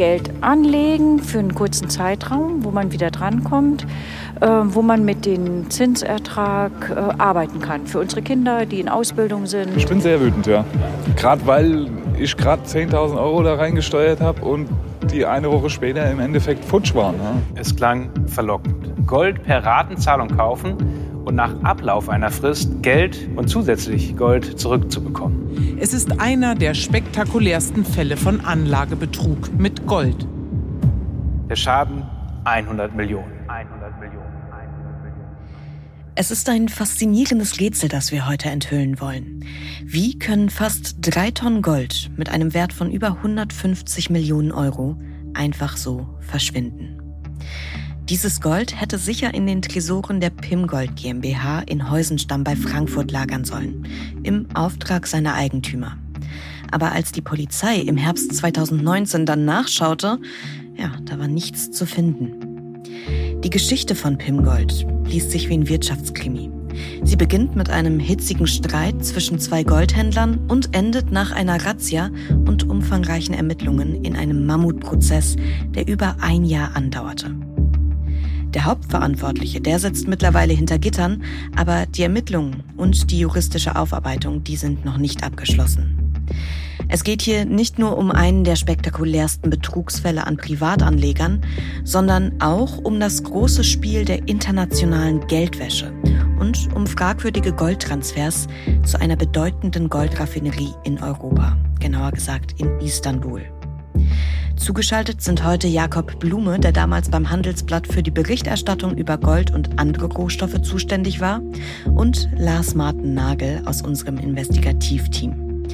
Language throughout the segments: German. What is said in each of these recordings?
Geld anlegen für einen kurzen Zeitraum, wo man wieder drankommt, äh, wo man mit dem Zinsertrag äh, arbeiten kann. Für unsere Kinder, die in Ausbildung sind. Ich bin sehr wütend, ja. Gerade weil ich gerade 10.000 Euro da reingesteuert habe und die eine Woche später im Endeffekt futsch waren. Ja. Es klang verlockend. Gold per Ratenzahlung kaufen und nach Ablauf einer Frist Geld und zusätzlich Gold zurückzubekommen. Es ist einer der spektakulärsten Fälle von Anlagebetrug mit Gold. Der Schaden 100 Millionen. 100 Millionen. Es ist ein faszinierendes Rätsel, das wir heute enthüllen wollen. Wie können fast drei Tonnen Gold mit einem Wert von über 150 Millionen Euro einfach so verschwinden? Dieses Gold hätte sicher in den Tresoren der Pimgold GmbH in Heusenstamm bei Frankfurt lagern sollen, im Auftrag seiner Eigentümer. Aber als die Polizei im Herbst 2019 dann nachschaute, ja, da war nichts zu finden. Die Geschichte von Pimgold liest sich wie ein Wirtschaftskrimi. Sie beginnt mit einem hitzigen Streit zwischen zwei Goldhändlern und endet nach einer Razzia und umfangreichen Ermittlungen in einem Mammutprozess, der über ein Jahr andauerte. Der Hauptverantwortliche, der sitzt mittlerweile hinter Gittern, aber die Ermittlungen und die juristische Aufarbeitung, die sind noch nicht abgeschlossen. Es geht hier nicht nur um einen der spektakulärsten Betrugsfälle an Privatanlegern, sondern auch um das große Spiel der internationalen Geldwäsche und um fragwürdige Goldtransfers zu einer bedeutenden Goldraffinerie in Europa, genauer gesagt in Istanbul. Zugeschaltet sind heute Jakob Blume, der damals beim Handelsblatt für die Berichterstattung über Gold und andere Rohstoffe zuständig war, und Lars Martin Nagel aus unserem Investigativteam.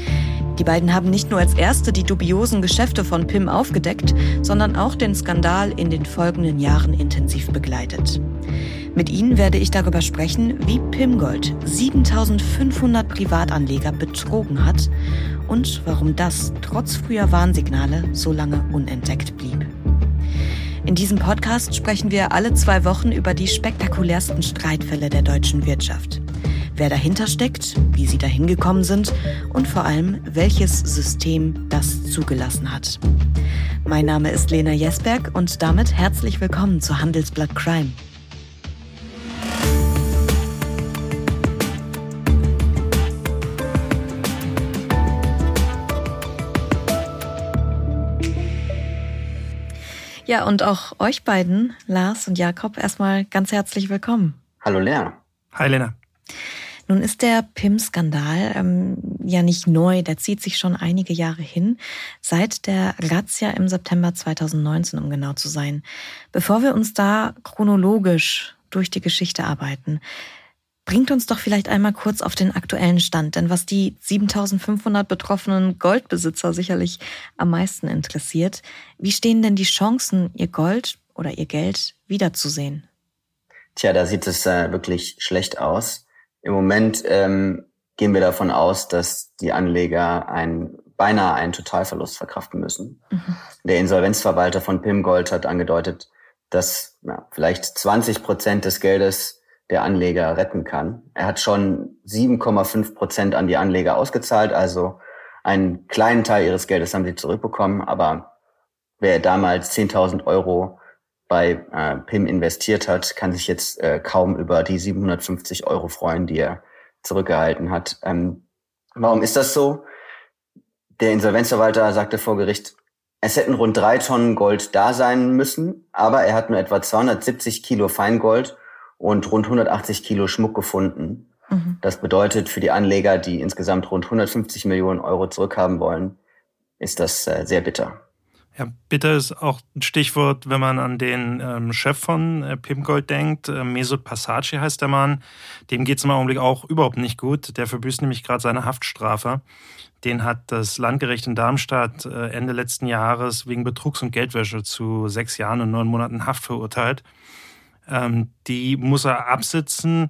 Die beiden haben nicht nur als Erste die dubiosen Geschäfte von PIM aufgedeckt, sondern auch den Skandal in den folgenden Jahren intensiv begleitet. Mit ihnen werde ich darüber sprechen, wie Pimgold 7500 Privatanleger betrogen hat und warum das trotz früher Warnsignale so lange unentdeckt blieb. In diesem Podcast sprechen wir alle zwei Wochen über die spektakulärsten Streitfälle der deutschen Wirtschaft. Wer dahinter steckt, wie sie dahin gekommen sind und vor allem, welches System das zugelassen hat. Mein Name ist Lena Jesberg und damit herzlich willkommen zu Handelsblatt Crime. Ja, und auch euch beiden, Lars und Jakob, erstmal ganz herzlich willkommen. Hallo Lea. Hi Lena. Nun ist der PIM-Skandal ähm, ja nicht neu, der zieht sich schon einige Jahre hin, seit der Razzia im September 2019, um genau zu sein. Bevor wir uns da chronologisch durch die Geschichte arbeiten, Bringt uns doch vielleicht einmal kurz auf den aktuellen Stand, denn was die 7500 betroffenen Goldbesitzer sicherlich am meisten interessiert, wie stehen denn die Chancen, ihr Gold oder ihr Geld wiederzusehen? Tja, da sieht es äh, wirklich schlecht aus. Im Moment ähm, gehen wir davon aus, dass die Anleger ein, beinahe einen Totalverlust verkraften müssen. Mhm. Der Insolvenzverwalter von Pim Gold hat angedeutet, dass ja, vielleicht 20 Prozent des Geldes der Anleger retten kann. Er hat schon 7,5 Prozent an die Anleger ausgezahlt, also einen kleinen Teil ihres Geldes haben sie zurückbekommen, aber wer damals 10.000 Euro bei äh, PIM investiert hat, kann sich jetzt äh, kaum über die 750 Euro freuen, die er zurückgehalten hat. Ähm, warum ist das so? Der Insolvenzverwalter sagte vor Gericht, es hätten rund drei Tonnen Gold da sein müssen, aber er hat nur etwa 270 Kilo Feingold und rund 180 Kilo Schmuck gefunden. Mhm. Das bedeutet für die Anleger, die insgesamt rund 150 Millionen Euro zurückhaben wollen, ist das äh, sehr bitter. Ja, bitter ist auch ein Stichwort, wenn man an den ähm, Chef von äh, Pimgold denkt. Äh, Mesut Passaci heißt der Mann. Dem geht es im Augenblick auch überhaupt nicht gut. Der verbüßt nämlich gerade seine Haftstrafe. Den hat das Landgericht in Darmstadt äh, Ende letzten Jahres wegen Betrugs und Geldwäsche zu sechs Jahren und neun Monaten Haft verurteilt. Ähm, die muss er absitzen.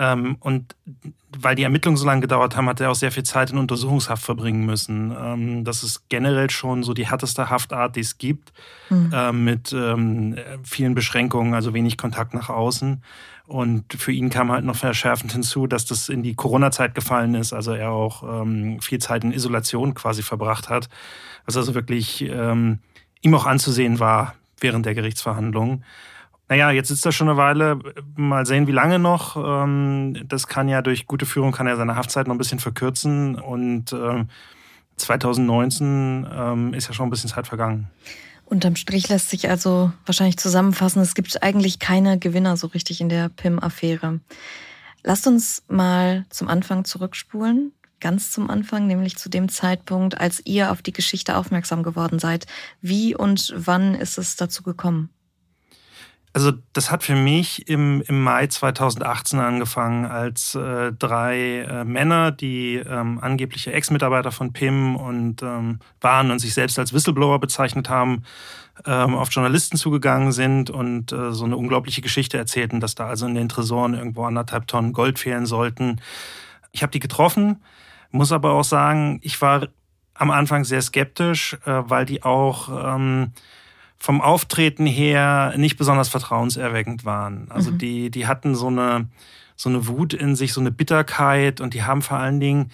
Ähm, und weil die Ermittlungen so lange gedauert haben, hat er auch sehr viel Zeit in Untersuchungshaft verbringen müssen. Ähm, das ist generell schon so die härteste Haftart, die es gibt, mhm. äh, mit ähm, vielen Beschränkungen, also wenig Kontakt nach außen. Und für ihn kam halt noch verschärfend hinzu, dass das in die Corona-Zeit gefallen ist, also er auch ähm, viel Zeit in Isolation quasi verbracht hat, was also wirklich ähm, ihm auch anzusehen war während der Gerichtsverhandlungen. Naja, jetzt ist er schon eine Weile. Mal sehen, wie lange noch. Ähm, das kann ja durch gute Führung kann er seine Haftzeit noch ein bisschen verkürzen. Und 2019 ähm, ähm, ist ja schon ein bisschen Zeit vergangen. Unterm Strich lässt sich also wahrscheinlich zusammenfassen, es gibt eigentlich keine Gewinner so richtig in der PIM-Affäre. Lasst uns mal zum Anfang zurückspulen, ganz zum Anfang, nämlich zu dem Zeitpunkt, als ihr auf die Geschichte aufmerksam geworden seid. Wie und wann ist es dazu gekommen? Also das hat für mich im, im Mai 2018 angefangen, als äh, drei äh, Männer, die ähm, angebliche Ex-Mitarbeiter von PIM und ähm, waren und sich selbst als Whistleblower bezeichnet haben, ähm, auf Journalisten zugegangen sind und äh, so eine unglaubliche Geschichte erzählten, dass da also in den Tresoren irgendwo anderthalb Tonnen Gold fehlen sollten. Ich habe die getroffen, muss aber auch sagen, ich war am Anfang sehr skeptisch, äh, weil die auch ähm, vom Auftreten her nicht besonders vertrauenserweckend waren. Also mhm. die, die hatten so eine, so eine Wut in sich, so eine Bitterkeit und die haben vor allen Dingen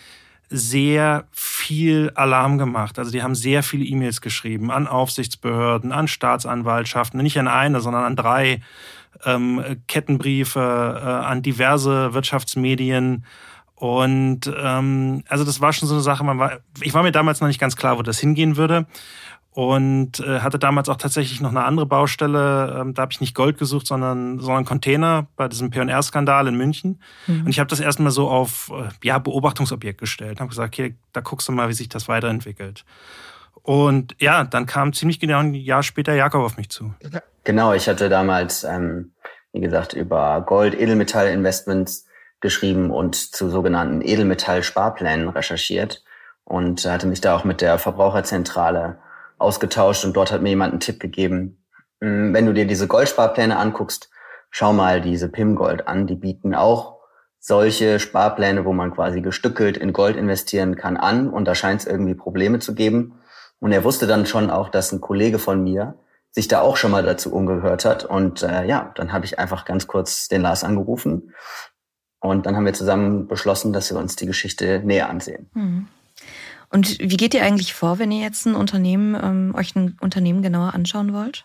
sehr viel Alarm gemacht. Also die haben sehr viele E-Mails geschrieben an Aufsichtsbehörden, an Staatsanwaltschaften, nicht an eine, sondern an drei ähm, Kettenbriefe, äh, an diverse Wirtschaftsmedien. Und ähm, also das war schon so eine Sache, man war, ich war mir damals noch nicht ganz klar, wo das hingehen würde und äh, hatte damals auch tatsächlich noch eine andere Baustelle. Ähm, da habe ich nicht Gold gesucht, sondern, sondern Container bei diesem P&R-Skandal in München. Mhm. Und ich habe das erstmal so auf äh, ja, Beobachtungsobjekt gestellt. Habe gesagt, okay, da guckst du mal, wie sich das weiterentwickelt. Und ja, dann kam ziemlich genau ein Jahr später Jakob auf mich zu. Genau, ich hatte damals, ähm, wie gesagt, über Gold-Edelmetall-Investments geschrieben und zu sogenannten Edelmetall-Sparplänen recherchiert und hatte mich da auch mit der Verbraucherzentrale ausgetauscht und dort hat mir jemand einen Tipp gegeben. Hm, wenn du dir diese Goldsparpläne anguckst, schau mal diese PIM Gold an. Die bieten auch solche Sparpläne, wo man quasi gestückelt in Gold investieren kann, an. Und da scheint es irgendwie Probleme zu geben. Und er wusste dann schon auch, dass ein Kollege von mir sich da auch schon mal dazu umgehört hat. Und äh, ja, dann habe ich einfach ganz kurz den Lars angerufen. Und dann haben wir zusammen beschlossen, dass wir uns die Geschichte näher ansehen. Mhm. Und wie geht ihr eigentlich vor, wenn ihr jetzt ein Unternehmen, ähm, euch ein Unternehmen genauer anschauen wollt?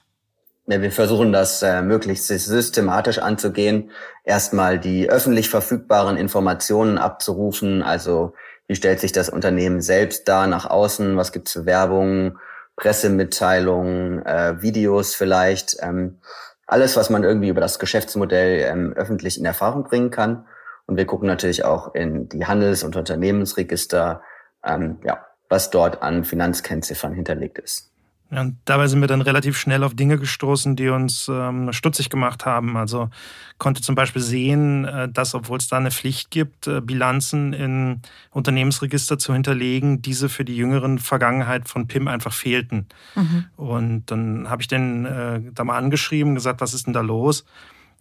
Ja, wir versuchen das äh, möglichst systematisch anzugehen. Erstmal die öffentlich verfügbaren Informationen abzurufen. Also wie stellt sich das Unternehmen selbst dar nach außen? Was gibt's für Werbung, Pressemitteilungen, äh, Videos vielleicht? Ähm, alles, was man irgendwie über das Geschäftsmodell ähm, öffentlich in Erfahrung bringen kann. Und wir gucken natürlich auch in die Handels- und Unternehmensregister, ähm, ja, was dort an Finanzkennziffern hinterlegt ist. Ja, und dabei sind wir dann relativ schnell auf Dinge gestoßen, die uns ähm, stutzig gemacht haben. Also konnte zum Beispiel sehen, äh, dass, obwohl es da eine Pflicht gibt, äh, Bilanzen in Unternehmensregister zu hinterlegen, diese für die jüngeren Vergangenheit von PIM einfach fehlten. Mhm. Und dann habe ich den äh, da mal angeschrieben, gesagt, was ist denn da los?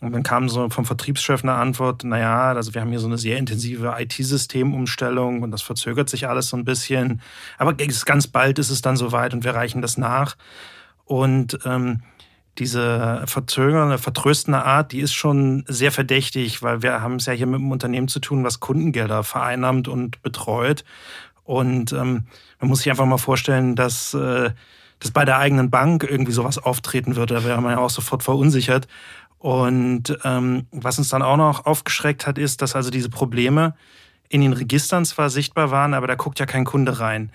Und dann kam so vom Vertriebschef eine Antwort, naja, also wir haben hier so eine sehr intensive IT-Systemumstellung und das verzögert sich alles so ein bisschen. Aber ganz bald ist es dann soweit und wir reichen das nach. Und ähm, diese verzögernde, vertröstende Art, die ist schon sehr verdächtig, weil wir haben es ja hier mit einem Unternehmen zu tun, was Kundengelder vereinnahmt und betreut. Und ähm, man muss sich einfach mal vorstellen, dass, äh, dass bei der eigenen Bank irgendwie sowas auftreten würde. Da wäre man ja auch sofort verunsichert. Und ähm, was uns dann auch noch aufgeschreckt hat, ist, dass also diese Probleme in den Registern zwar sichtbar waren, aber da guckt ja kein Kunde rein.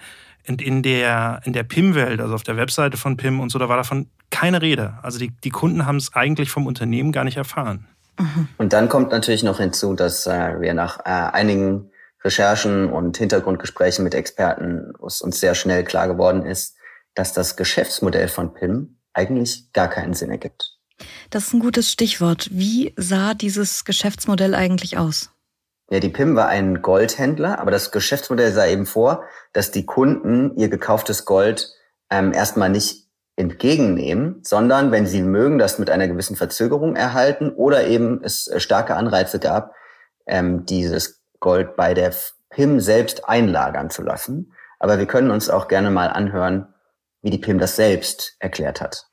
Und in der, in der PIM-Welt, also auf der Webseite von PIM und so, da war davon keine Rede. Also die, die Kunden haben es eigentlich vom Unternehmen gar nicht erfahren. Mhm. Und dann kommt natürlich noch hinzu, dass äh, wir nach äh, einigen Recherchen und Hintergrundgesprächen mit Experten uns sehr schnell klar geworden ist, dass das Geschäftsmodell von PIM eigentlich gar keinen Sinn ergibt. Das ist ein gutes Stichwort. Wie sah dieses Geschäftsmodell eigentlich aus? Ja, die PIM war ein Goldhändler, aber das Geschäftsmodell sah eben vor, dass die Kunden ihr gekauftes Gold ähm, erstmal nicht entgegennehmen, sondern wenn sie mögen, das mit einer gewissen Verzögerung erhalten oder eben es äh, starke Anreize gab, ähm, dieses Gold bei der PIM selbst einlagern zu lassen. Aber wir können uns auch gerne mal anhören, wie die PIM das selbst erklärt hat.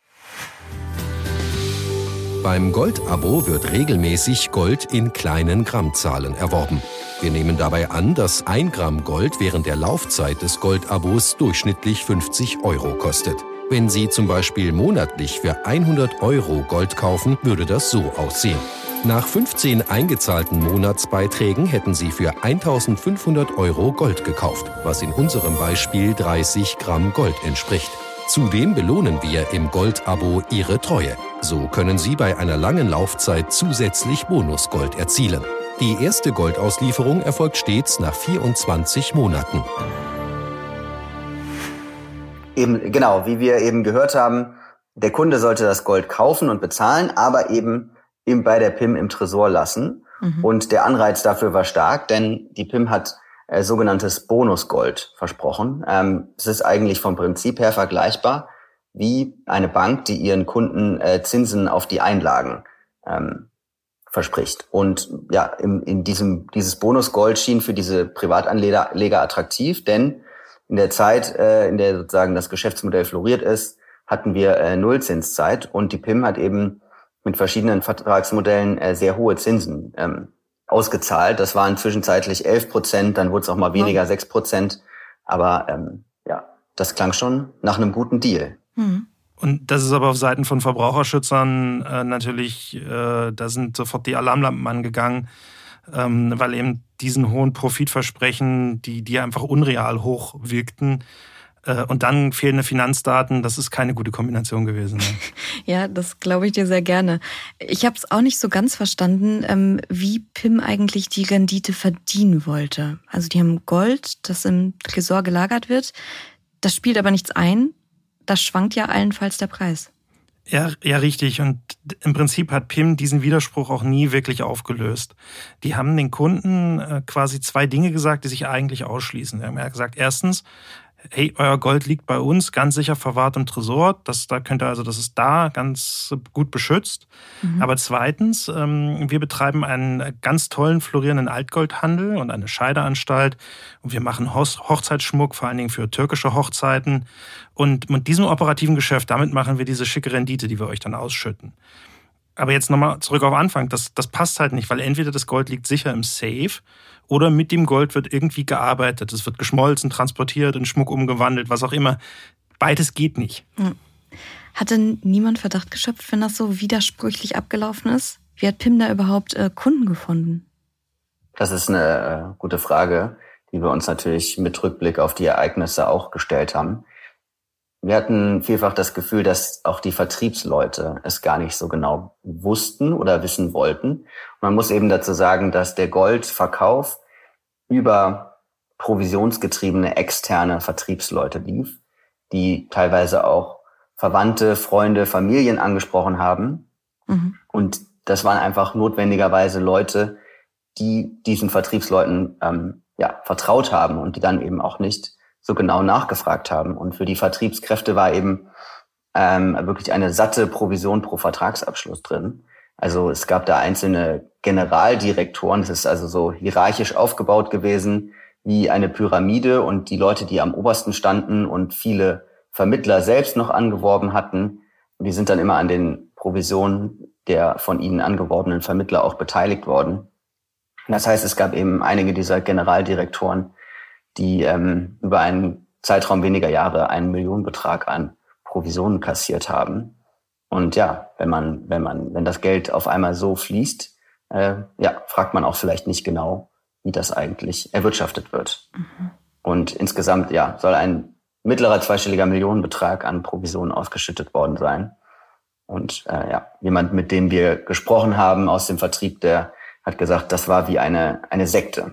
Beim Gold-Abo wird regelmäßig Gold in kleinen Grammzahlen erworben. Wir nehmen dabei an, dass ein Gramm Gold während der Laufzeit des Gold-Abos durchschnittlich 50 Euro kostet. Wenn Sie zum Beispiel monatlich für 100 Euro Gold kaufen, würde das so aussehen. Nach 15 eingezahlten Monatsbeiträgen hätten Sie für 1500 Euro Gold gekauft, was in unserem Beispiel 30 Gramm Gold entspricht. Zudem belohnen wir im Gold-Abo Ihre Treue. So können Sie bei einer langen Laufzeit zusätzlich Bonusgold erzielen. Die erste Goldauslieferung erfolgt stets nach 24 Monaten. Eben, genau, wie wir eben gehört haben, der Kunde sollte das Gold kaufen und bezahlen, aber eben, eben bei der PIM im Tresor lassen. Mhm. Und der Anreiz dafür war stark, denn die PIM hat äh, sogenanntes Bonusgold versprochen. Ähm, es ist eigentlich vom Prinzip her vergleichbar wie eine Bank, die ihren Kunden äh, Zinsen auf die Einlagen ähm, verspricht. Und ja, in, in diesem, dieses Bonusgold schien für diese Privatanleger attraktiv, denn in der Zeit, äh, in der sozusagen das Geschäftsmodell floriert ist, hatten wir äh, Nullzinszeit und die PIM hat eben mit verschiedenen Vertragsmodellen äh, sehr hohe Zinsen ähm, ausgezahlt. Das waren zwischenzeitlich 11 Prozent, dann wurde es auch mal weniger, 6 Prozent. Aber ähm, ja, das klang schon nach einem guten Deal. Mhm. Und das ist aber auf Seiten von Verbraucherschützern äh, natürlich, äh, da sind sofort die Alarmlampen angegangen ähm, weil eben diesen hohen Profitversprechen, die, die einfach unreal hoch wirkten, äh, und dann fehlende Finanzdaten, das ist keine gute Kombination gewesen. Ne? ja, das glaube ich dir sehr gerne. Ich habe es auch nicht so ganz verstanden, ähm, wie Pim eigentlich die Rendite verdienen wollte. Also die haben Gold, das im Tresor gelagert wird. Das spielt aber nichts ein. Das schwankt ja allenfalls der Preis. Ja, ja, richtig. Und im Prinzip hat PIM diesen Widerspruch auch nie wirklich aufgelöst. Die haben den Kunden äh, quasi zwei Dinge gesagt, die sich eigentlich ausschließen. Sie haben ja gesagt, erstens, hey, euer Gold liegt bei uns ganz sicher verwahrt im Tresor. Das, da könnt ihr also, das ist da ganz gut beschützt. Mhm. Aber zweitens, ähm, wir betreiben einen ganz tollen florierenden Altgoldhandel und eine Scheideanstalt. Und wir machen Hochzeitsschmuck, vor allen Dingen für türkische Hochzeiten. Und mit diesem operativen Geschäft, damit machen wir diese schicke Rendite, die wir euch dann ausschütten. Aber jetzt nochmal zurück auf Anfang. Das, das passt halt nicht, weil entweder das Gold liegt sicher im Safe oder mit dem Gold wird irgendwie gearbeitet. Es wird geschmolzen, transportiert, in Schmuck umgewandelt, was auch immer. Beides geht nicht. Hm. Hatte niemand Verdacht geschöpft, wenn das so widersprüchlich abgelaufen ist? Wie hat Pim da überhaupt äh, Kunden gefunden? Das ist eine äh, gute Frage, die wir uns natürlich mit Rückblick auf die Ereignisse auch gestellt haben. Wir hatten vielfach das Gefühl, dass auch die Vertriebsleute es gar nicht so genau wussten oder wissen wollten. Man muss eben dazu sagen, dass der Goldverkauf über provisionsgetriebene externe Vertriebsleute lief, die teilweise auch Verwandte, Freunde, Familien angesprochen haben. Mhm. Und das waren einfach notwendigerweise Leute, die diesen Vertriebsleuten ähm, ja, vertraut haben und die dann eben auch nicht so genau nachgefragt haben. Und für die Vertriebskräfte war eben ähm, wirklich eine satte Provision pro Vertragsabschluss drin. Also es gab da einzelne Generaldirektoren, das ist also so hierarchisch aufgebaut gewesen wie eine Pyramide und die Leute, die am obersten standen und viele Vermittler selbst noch angeworben hatten, die sind dann immer an den Provisionen der von ihnen angeworbenen Vermittler auch beteiligt worden. Das heißt, es gab eben einige dieser Generaldirektoren, die ähm, über einen Zeitraum weniger Jahre einen Millionenbetrag an Provisionen kassiert haben. Und ja, wenn man, wenn man, wenn das Geld auf einmal so fließt, äh, ja, fragt man auch vielleicht nicht genau, wie das eigentlich erwirtschaftet wird. Mhm. Und insgesamt, ja, soll ein mittlerer zweistelliger Millionenbetrag an Provisionen ausgeschüttet worden sein. Und äh, ja, jemand, mit dem wir gesprochen haben aus dem Vertrieb, der hat gesagt, das war wie eine, eine Sekte.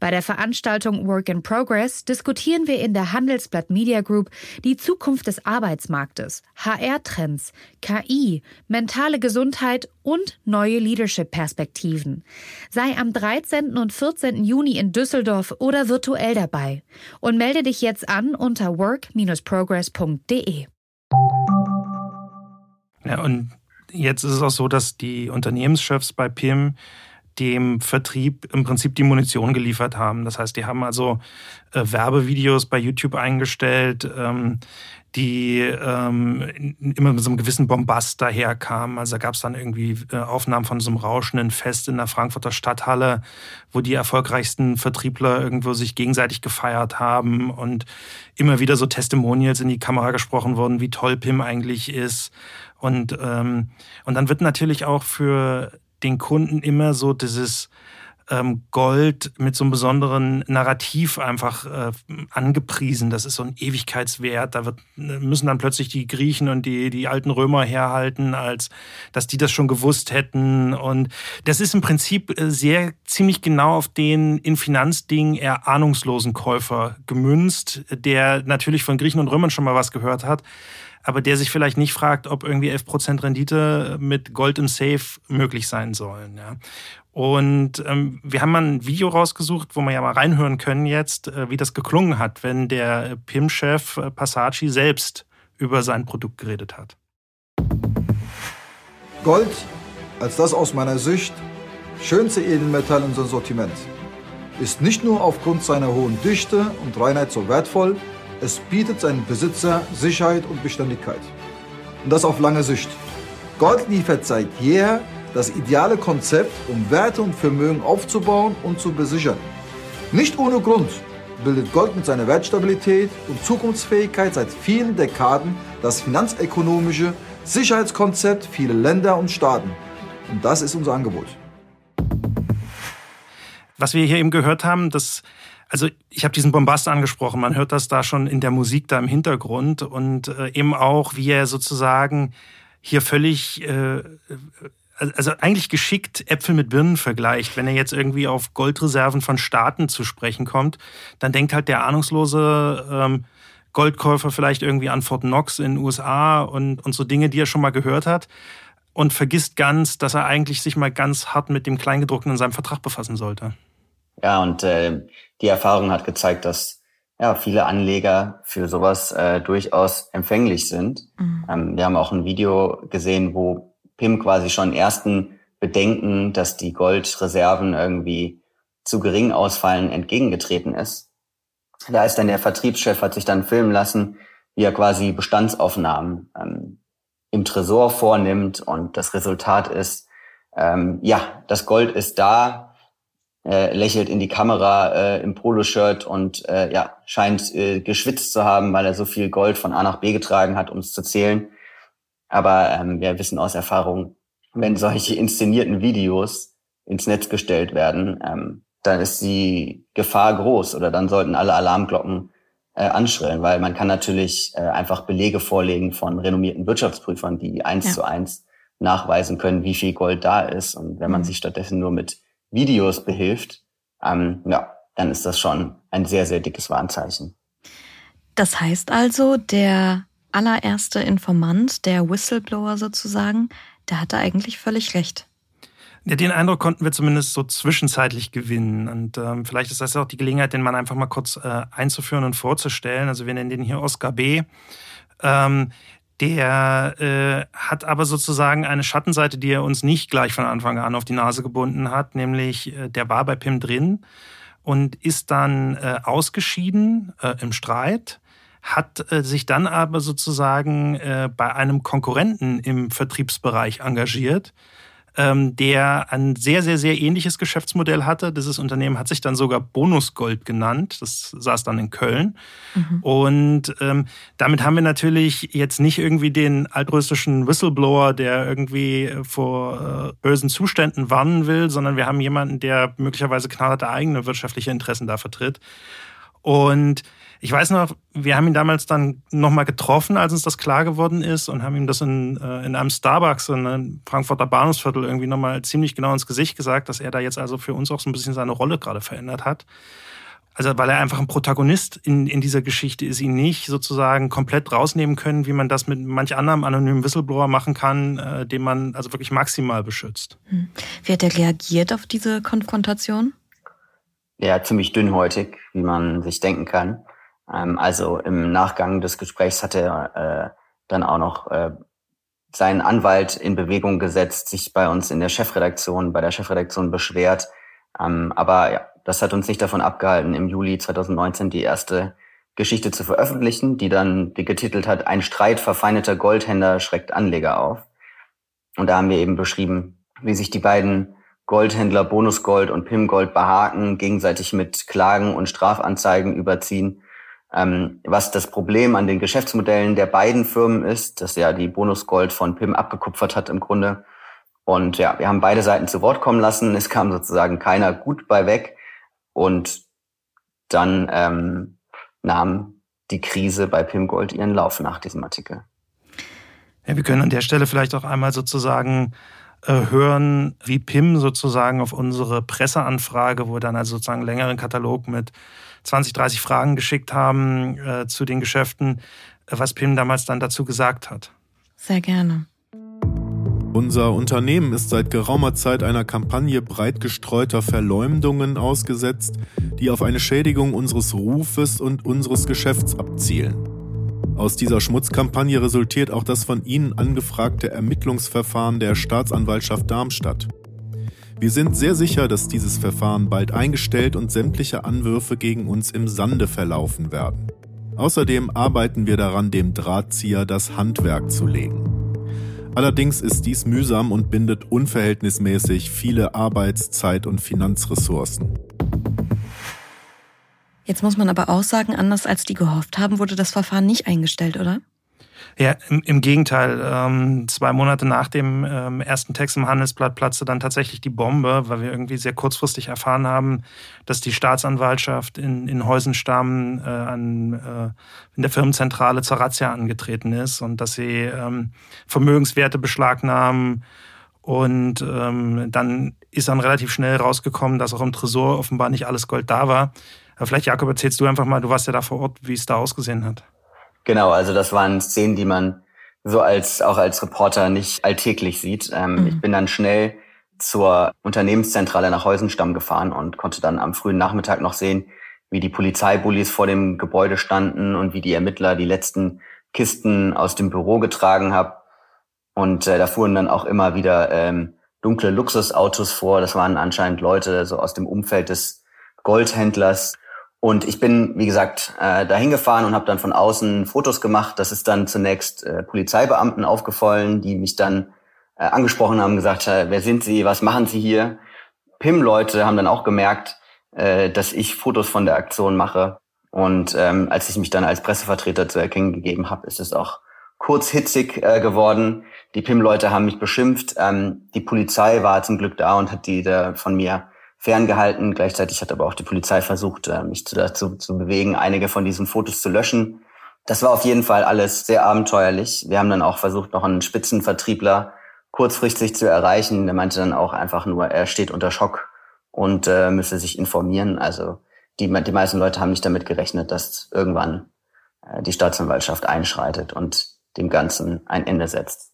Bei der Veranstaltung Work in Progress diskutieren wir in der Handelsblatt Media Group die Zukunft des Arbeitsmarktes, HR-Trends, KI, mentale Gesundheit und neue Leadership-Perspektiven. Sei am 13. und 14. Juni in Düsseldorf oder virtuell dabei und melde dich jetzt an unter work-progress.de. Ja, und jetzt ist es auch so, dass die Unternehmenschefs bei PIM dem Vertrieb im Prinzip die Munition geliefert haben. Das heißt, die haben also äh, Werbevideos bei YouTube eingestellt, ähm, die ähm, immer mit so einem gewissen Bombast daherkamen. Also da gab es dann irgendwie äh, Aufnahmen von so einem rauschenden Fest in der Frankfurter Stadthalle, wo die erfolgreichsten Vertriebler irgendwo sich gegenseitig gefeiert haben und immer wieder so Testimonials in die Kamera gesprochen wurden, wie toll Pim eigentlich ist. Und, ähm, und dann wird natürlich auch für den Kunden immer so dieses ähm, Gold mit so einem besonderen Narrativ einfach äh, angepriesen. Das ist so ein Ewigkeitswert. Da wird, müssen dann plötzlich die Griechen und die, die alten Römer herhalten, als dass die das schon gewusst hätten. Und das ist im Prinzip äh, sehr ziemlich genau auf den in Finanzdingen eher ahnungslosen Käufer gemünzt, der natürlich von Griechen und Römern schon mal was gehört hat aber der sich vielleicht nicht fragt, ob irgendwie 11% Rendite mit Gold im Safe möglich sein sollen. Ja. Und ähm, wir haben mal ein Video rausgesucht, wo wir ja mal reinhören können jetzt, äh, wie das geklungen hat, wenn der PIM-Chef äh, selbst über sein Produkt geredet hat. Gold als das aus meiner Sicht schönste Edelmetall in unserem Sortiment ist nicht nur aufgrund seiner hohen Dichte und Reinheit so wertvoll, es bietet seinen Besitzer Sicherheit und Beständigkeit. Und das auf lange Sicht. Gold liefert seit jeher das ideale Konzept, um Werte und Vermögen aufzubauen und zu besichern. Nicht ohne Grund bildet Gold mit seiner Wertstabilität und Zukunftsfähigkeit seit vielen Dekaden das finanzökonomische Sicherheitskonzept vieler Länder und Staaten. Und das ist unser Angebot. Was wir hier eben gehört haben, das also ich habe diesen Bombast angesprochen, man hört das da schon in der Musik da im Hintergrund und äh, eben auch, wie er sozusagen hier völlig äh, also eigentlich geschickt Äpfel mit Birnen vergleicht. Wenn er jetzt irgendwie auf Goldreserven von Staaten zu sprechen kommt, dann denkt halt der ahnungslose ähm, Goldkäufer vielleicht irgendwie an Fort Knox in den USA und, und so Dinge, die er schon mal gehört hat und vergisst ganz, dass er eigentlich sich mal ganz hart mit dem Kleingedruckten in seinem Vertrag befassen sollte. Ja, und äh, die Erfahrung hat gezeigt, dass ja, viele Anleger für sowas äh, durchaus empfänglich sind. Mhm. Ähm, wir haben auch ein Video gesehen, wo PIM quasi schon ersten Bedenken, dass die Goldreserven irgendwie zu gering ausfallen, entgegengetreten ist. Da ist dann der Vertriebschef, hat sich dann filmen lassen, wie er quasi Bestandsaufnahmen ähm, im Tresor vornimmt und das Resultat ist, ähm, ja, das Gold ist da, äh, lächelt in die Kamera äh, im Poloshirt und äh, ja, scheint äh, geschwitzt zu haben, weil er so viel Gold von A nach B getragen hat, um es zu zählen. Aber ähm, wir wissen aus Erfahrung, wenn solche inszenierten Videos ins Netz gestellt werden, ähm, dann ist die Gefahr groß oder dann sollten alle Alarmglocken äh, anschrillen, weil man kann natürlich äh, einfach Belege vorlegen von renommierten Wirtschaftsprüfern, die eins ja. zu eins nachweisen können, wie viel Gold da ist. Und wenn man mhm. sich stattdessen nur mit Videos behilft, ähm, ja, dann ist das schon ein sehr, sehr dickes Warnzeichen. Das heißt also, der allererste Informant, der Whistleblower sozusagen, der hatte eigentlich völlig recht. Ja, den Eindruck konnten wir zumindest so zwischenzeitlich gewinnen. Und ähm, vielleicht ist das auch die Gelegenheit, den Mann einfach mal kurz äh, einzuführen und vorzustellen. Also wir nennen den hier Oscar B. Ähm, der äh, hat aber sozusagen eine Schattenseite, die er uns nicht gleich von Anfang an auf die Nase gebunden hat, nämlich äh, der war bei Pim drin und ist dann äh, ausgeschieden äh, im Streit hat äh, sich dann aber sozusagen äh, bei einem Konkurrenten im Vertriebsbereich engagiert, ähm, der ein sehr, sehr, sehr ähnliches Geschäftsmodell hatte. Dieses Unternehmen hat sich dann sogar Bonusgold genannt. Das saß dann in Köln. Mhm. Und ähm, damit haben wir natürlich jetzt nicht irgendwie den altruistischen Whistleblower, der irgendwie vor äh, bösen Zuständen warnen will, sondern wir haben jemanden, der möglicherweise knallharte eigene wirtschaftliche Interessen da vertritt. Und ich weiß noch, wir haben ihn damals dann nochmal getroffen, als uns das klar geworden ist und haben ihm das in, äh, in einem Starbucks in einem Frankfurter Bahnhofsviertel irgendwie nochmal ziemlich genau ins Gesicht gesagt, dass er da jetzt also für uns auch so ein bisschen seine Rolle gerade verändert hat. Also weil er einfach ein Protagonist in, in dieser Geschichte ist, ihn nicht sozusagen komplett rausnehmen können, wie man das mit manch anderem anonymen Whistleblower machen kann, äh, den man also wirklich maximal beschützt. Hm. Wie hat er reagiert auf diese Konfrontation? Ja, ziemlich dünnhäutig, wie man sich denken kann. Ähm, also im Nachgang des Gesprächs hat er äh, dann auch noch äh, seinen Anwalt in Bewegung gesetzt, sich bei uns in der Chefredaktion, bei der Chefredaktion beschwert. Ähm, aber ja, das hat uns nicht davon abgehalten, im Juli 2019 die erste Geschichte zu veröffentlichen, die dann die getitelt hat, ein Streit verfeineter Goldhändler schreckt Anleger auf. Und da haben wir eben beschrieben, wie sich die beiden Goldhändler Bonusgold und Pimgold behaken, gegenseitig mit Klagen und Strafanzeigen überziehen. Ähm, was das Problem an den Geschäftsmodellen der beiden Firmen ist, dass ja die Bonusgold von Pim abgekupfert hat im Grunde. Und ja, wir haben beide Seiten zu Wort kommen lassen. Es kam sozusagen keiner gut bei weg. Und dann ähm, nahm die Krise bei Pim Gold ihren Lauf nach diesem Artikel. Ja, wir können an der Stelle vielleicht auch einmal sozusagen äh, hören, wie Pim sozusagen auf unsere Presseanfrage, wo wir dann also sozusagen einen längeren Katalog mit 20, 30 Fragen geschickt haben äh, zu den Geschäften, äh, was Pim damals dann dazu gesagt hat. Sehr gerne. Unser Unternehmen ist seit geraumer Zeit einer Kampagne breit gestreuter Verleumdungen ausgesetzt, die auf eine Schädigung unseres Rufes und unseres Geschäfts abzielen. Aus dieser Schmutzkampagne resultiert auch das von Ihnen angefragte Ermittlungsverfahren der Staatsanwaltschaft Darmstadt. Wir sind sehr sicher, dass dieses Verfahren bald eingestellt und sämtliche Anwürfe gegen uns im Sande verlaufen werden. Außerdem arbeiten wir daran, dem Drahtzieher das Handwerk zu legen. Allerdings ist dies mühsam und bindet unverhältnismäßig viele Arbeits-, Zeit- und Finanzressourcen. Jetzt muss man aber auch sagen, anders als die gehofft haben, wurde das Verfahren nicht eingestellt, oder? Ja, im, im Gegenteil. Ähm, zwei Monate nach dem ähm, ersten Text im Handelsblatt platzte dann tatsächlich die Bombe, weil wir irgendwie sehr kurzfristig erfahren haben, dass die Staatsanwaltschaft in, in Heusenstamm äh, an, äh, in der Firmenzentrale zur Razzia angetreten ist und dass sie ähm, Vermögenswerte beschlagnahmen. Und ähm, dann ist dann relativ schnell rausgekommen, dass auch im Tresor offenbar nicht alles Gold da war. Aber vielleicht, Jakob, erzählst du einfach mal, du warst ja da vor Ort, wie es da ausgesehen hat. Genau, also das waren Szenen, die man so als auch als Reporter nicht alltäglich sieht. Ähm, mhm. Ich bin dann schnell zur Unternehmenszentrale nach Heusenstamm gefahren und konnte dann am frühen Nachmittag noch sehen, wie die Polizeibullis vor dem Gebäude standen und wie die Ermittler die letzten Kisten aus dem Büro getragen haben. Und äh, da fuhren dann auch immer wieder ähm, dunkle Luxusautos vor. Das waren anscheinend Leute so aus dem Umfeld des Goldhändlers, und ich bin, wie gesagt, äh, dahin gefahren und habe dann von außen Fotos gemacht. Das ist dann zunächst äh, Polizeibeamten aufgefallen, die mich dann äh, angesprochen haben, gesagt, wer sind Sie, was machen Sie hier? PIM-Leute haben dann auch gemerkt, äh, dass ich Fotos von der Aktion mache. Und ähm, als ich mich dann als Pressevertreter zu erkennen gegeben habe, ist es auch kurz hitzig äh, geworden. Die PIM-Leute haben mich beschimpft. Ähm, die Polizei war zum Glück da und hat die da von mir ferngehalten. Gleichzeitig hat aber auch die Polizei versucht, äh, mich dazu zu bewegen, einige von diesen Fotos zu löschen. Das war auf jeden Fall alles sehr abenteuerlich. Wir haben dann auch versucht, noch einen Spitzenvertriebler kurzfristig zu erreichen. Der meinte dann auch einfach nur, er steht unter Schock und äh, müsse sich informieren. Also die, die meisten Leute haben nicht damit gerechnet, dass irgendwann äh, die Staatsanwaltschaft einschreitet und dem Ganzen ein Ende setzt.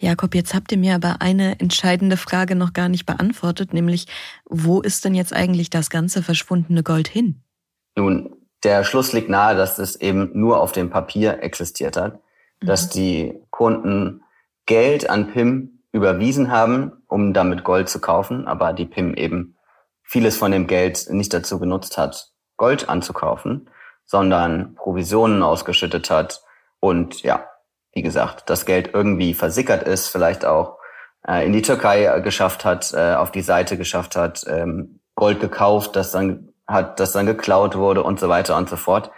Jakob, jetzt habt ihr mir aber eine entscheidende Frage noch gar nicht beantwortet, nämlich wo ist denn jetzt eigentlich das ganze verschwundene Gold hin? Nun, der Schluss liegt nahe, dass es eben nur auf dem Papier existiert hat, mhm. dass die Kunden Geld an PIM überwiesen haben, um damit Gold zu kaufen, aber die PIM eben vieles von dem Geld nicht dazu genutzt hat, Gold anzukaufen, sondern Provisionen ausgeschüttet hat und ja, wie gesagt, das Geld irgendwie versickert ist, vielleicht auch äh, in die Türkei geschafft hat, äh, auf die Seite geschafft hat, ähm, Gold gekauft, das dann hat, das dann geklaut wurde und so weiter und so fort.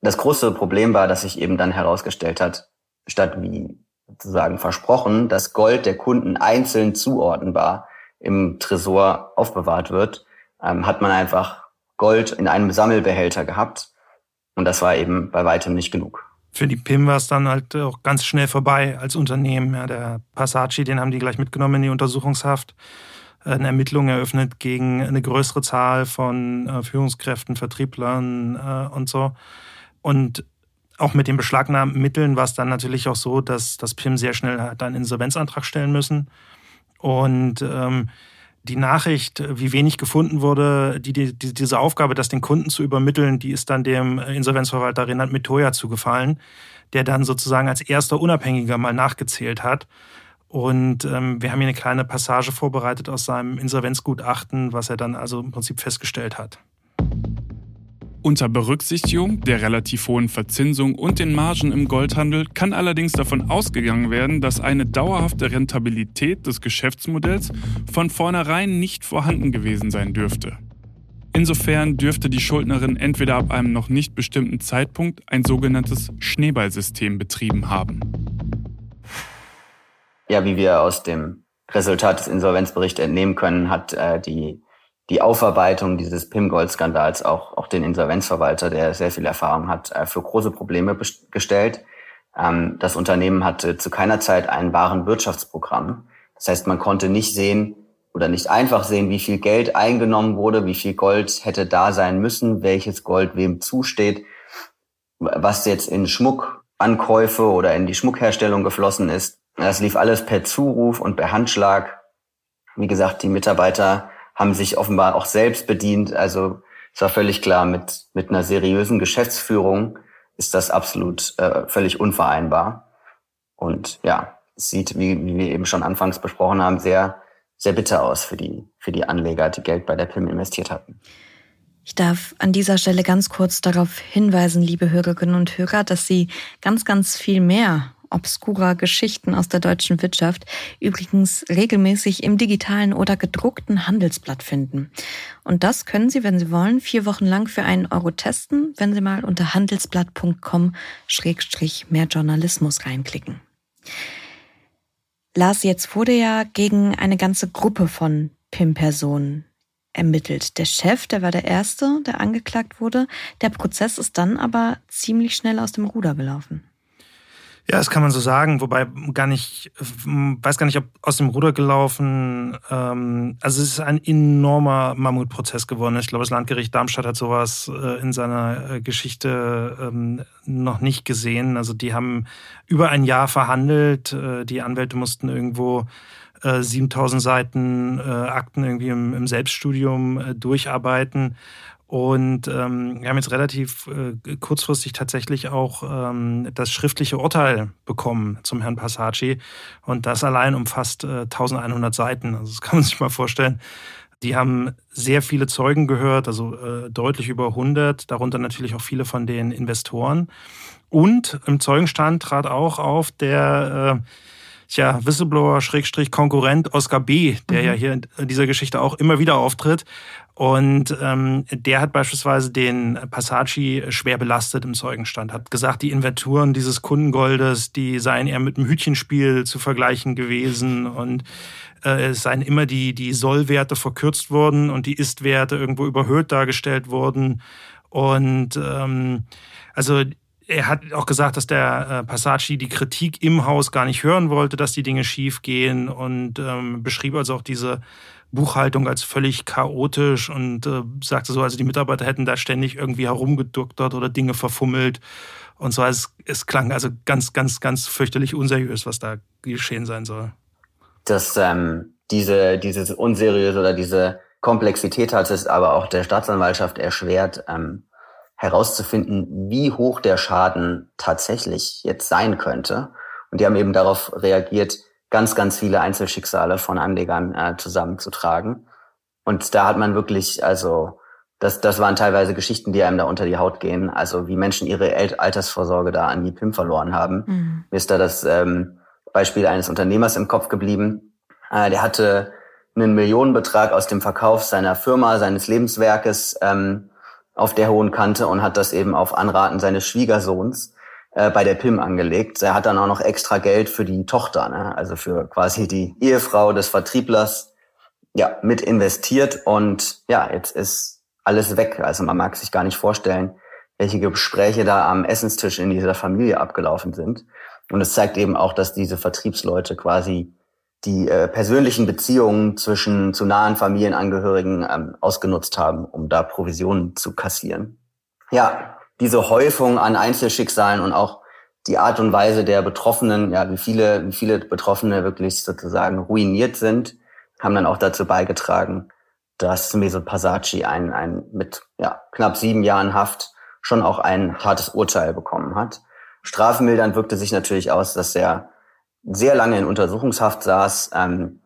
Das große Problem war, dass sich eben dann herausgestellt hat, statt wie sozusagen versprochen, dass Gold der Kunden einzeln zuordnenbar im Tresor aufbewahrt wird, ähm, hat man einfach Gold in einem Sammelbehälter gehabt. Und das war eben bei weitem nicht genug für die PIM war es dann halt auch ganz schnell vorbei als Unternehmen. Ja, der Passaggi, den haben die gleich mitgenommen in die Untersuchungshaft, eine Ermittlung eröffnet gegen eine größere Zahl von äh, Führungskräften, Vertrieblern äh, und so. Und auch mit den beschlagnahmten Mitteln war es dann natürlich auch so, dass das PIM sehr schnell hat einen Insolvenzantrag stellen müssen. Und ähm, die Nachricht, wie wenig gefunden wurde, die, die, diese Aufgabe, das den Kunden zu übermitteln, die ist dann dem Insolvenzverwalter Renat Metoja zugefallen, der dann sozusagen als erster Unabhängiger mal nachgezählt hat. Und ähm, wir haben hier eine kleine Passage vorbereitet aus seinem Insolvenzgutachten, was er dann also im Prinzip festgestellt hat. Unter Berücksichtigung der relativ hohen Verzinsung und den Margen im Goldhandel kann allerdings davon ausgegangen werden, dass eine dauerhafte Rentabilität des Geschäftsmodells von vornherein nicht vorhanden gewesen sein dürfte. Insofern dürfte die Schuldnerin entweder ab einem noch nicht bestimmten Zeitpunkt ein sogenanntes Schneeballsystem betrieben haben. Ja, wie wir aus dem Resultat des Insolvenzberichts entnehmen können, hat äh, die die Aufarbeitung dieses PIM-Gold-Skandals auch, auch den Insolvenzverwalter, der sehr viel Erfahrung hat, äh, für große Probleme gestellt. Ähm, das Unternehmen hatte zu keiner Zeit einen wahren Wirtschaftsprogramm. Das heißt, man konnte nicht sehen oder nicht einfach sehen, wie viel Geld eingenommen wurde, wie viel Gold hätte da sein müssen, welches Gold wem zusteht, was jetzt in Schmuckankäufe oder in die Schmuckherstellung geflossen ist. Das lief alles per Zuruf und per Handschlag. Wie gesagt, die Mitarbeiter haben sich offenbar auch selbst bedient. Also es war völlig klar, mit, mit einer seriösen Geschäftsführung ist das absolut äh, völlig unvereinbar. Und ja, es sieht, wie, wie wir eben schon anfangs besprochen haben, sehr, sehr bitter aus für die, für die Anleger, die Geld bei der PIM investiert hatten. Ich darf an dieser Stelle ganz kurz darauf hinweisen, liebe Hörerinnen und Hörer, dass Sie ganz, ganz viel mehr obskurer Geschichten aus der deutschen Wirtschaft übrigens regelmäßig im digitalen oder gedruckten Handelsblatt finden. Und das können Sie, wenn Sie wollen, vier Wochen lang für einen Euro testen, wenn Sie mal unter handelsblatt.com-mehr Journalismus reinklicken. Lars, jetzt wurde ja gegen eine ganze Gruppe von PIM-Personen ermittelt. Der Chef, der war der Erste, der angeklagt wurde. Der Prozess ist dann aber ziemlich schnell aus dem Ruder gelaufen. Ja, das kann man so sagen, wobei gar nicht, weiß gar nicht, ob aus dem Ruder gelaufen. Ähm, also es ist ein enormer Mammutprozess geworden. Ich glaube, das Landgericht Darmstadt hat sowas äh, in seiner äh, Geschichte ähm, noch nicht gesehen. Also die haben über ein Jahr verhandelt. Äh, die Anwälte mussten irgendwo 7000 Seiten Akten irgendwie im, im Selbststudium durcharbeiten. Und ähm, wir haben jetzt relativ äh, kurzfristig tatsächlich auch ähm, das schriftliche Urteil bekommen zum Herrn Passacci. Und das allein umfasst äh, 1100 Seiten. Also das kann man sich mal vorstellen. Die haben sehr viele Zeugen gehört, also äh, deutlich über 100, darunter natürlich auch viele von den Investoren. Und im Zeugenstand trat auch auf der äh, Tja, Whistleblower, Schrägstrich, Konkurrent Oscar B., der mhm. ja hier in dieser Geschichte auch immer wieder auftritt. Und ähm, der hat beispielsweise den Passaggi schwer belastet im Zeugenstand, hat gesagt, die Inventuren dieses Kundengoldes, die seien eher mit einem Hütchenspiel zu vergleichen gewesen und äh, es seien immer die, die Sollwerte verkürzt worden und die Istwerte irgendwo überhöht dargestellt worden. Und ähm, also er hat auch gesagt, dass der äh, Passaggi die Kritik im Haus gar nicht hören wollte, dass die Dinge schief gehen und ähm, beschrieb also auch diese Buchhaltung als völlig chaotisch und äh, sagte so, also die Mitarbeiter hätten da ständig irgendwie herumgeducktert oder Dinge verfummelt und so. Also es, es klang also ganz, ganz, ganz fürchterlich unseriös, was da geschehen sein soll. Dass ähm, diese, dieses Unseriöse oder diese Komplexität hat es aber auch der Staatsanwaltschaft erschwert, ähm, herauszufinden, wie hoch der Schaden tatsächlich jetzt sein könnte. Und die haben eben darauf reagiert, ganz, ganz viele Einzelschicksale von Anlegern äh, zusammenzutragen. Und da hat man wirklich, also das, das waren teilweise Geschichten, die einem da unter die Haut gehen. Also wie Menschen ihre Altersvorsorge da an die PIM verloren haben. Mhm. Mir ist da das ähm, Beispiel eines Unternehmers im Kopf geblieben. Äh, der hatte einen Millionenbetrag aus dem Verkauf seiner Firma, seines Lebenswerkes ähm, auf der hohen Kante und hat das eben auf Anraten seines Schwiegersohns äh, bei der PIM angelegt. Er hat dann auch noch extra Geld für die Tochter, ne? also für quasi die Ehefrau des Vertrieblers, ja, mit investiert und ja, jetzt ist alles weg. Also man mag sich gar nicht vorstellen, welche Gespräche da am Essenstisch in dieser Familie abgelaufen sind. Und es zeigt eben auch, dass diese Vertriebsleute quasi die äh, persönlichen Beziehungen zwischen zu nahen Familienangehörigen ähm, ausgenutzt haben, um da Provisionen zu kassieren. Ja, diese Häufung an Einzelschicksalen und auch die Art und Weise der Betroffenen, ja, wie viele, wie viele Betroffene wirklich sozusagen ruiniert sind, haben dann auch dazu beigetragen, dass Mesut Pasacci ein, ein mit ja, knapp sieben Jahren Haft schon auch ein hartes Urteil bekommen hat. Strafmildernd wirkte sich natürlich aus, dass er sehr lange in Untersuchungshaft saß, ähm,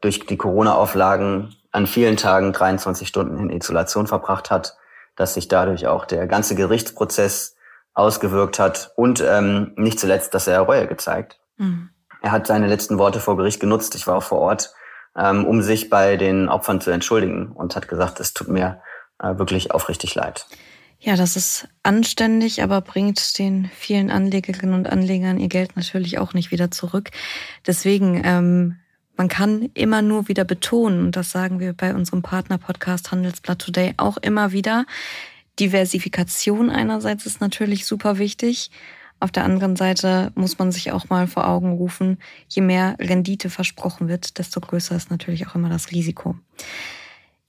durch die Corona-Auflagen an vielen Tagen 23 Stunden in Isolation verbracht hat, dass sich dadurch auch der ganze Gerichtsprozess ausgewirkt hat und ähm, nicht zuletzt, dass er Reue gezeigt. Mhm. Er hat seine letzten Worte vor Gericht genutzt. Ich war auch vor Ort ähm, um sich bei den Opfern zu entschuldigen und hat gesagt, es tut mir äh, wirklich aufrichtig leid. Ja, das ist anständig, aber bringt den vielen Anlegerinnen und Anlegern ihr Geld natürlich auch nicht wieder zurück. Deswegen, ähm, man kann immer nur wieder betonen, und das sagen wir bei unserem Partner-Podcast Handelsblatt Today auch immer wieder, Diversifikation einerseits ist natürlich super wichtig, auf der anderen Seite muss man sich auch mal vor Augen rufen, je mehr Rendite versprochen wird, desto größer ist natürlich auch immer das Risiko.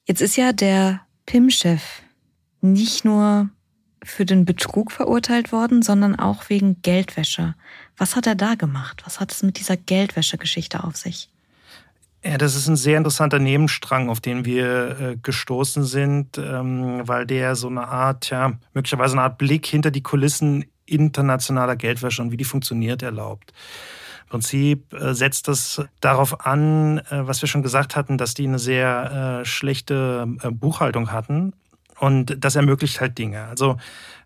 Jetzt ist ja der PIM-Chef nicht nur für den Betrug verurteilt worden, sondern auch wegen Geldwäsche. Was hat er da gemacht? Was hat es mit dieser Geldwäsche-Geschichte auf sich? Ja, das ist ein sehr interessanter Nebenstrang, auf den wir äh, gestoßen sind, ähm, weil der so eine Art, ja, möglicherweise eine Art Blick hinter die Kulissen internationaler Geldwäsche und wie die funktioniert erlaubt. Im Prinzip äh, setzt das darauf an, äh, was wir schon gesagt hatten, dass die eine sehr äh, schlechte Buchhaltung hatten. Und das ermöglicht halt Dinge. Also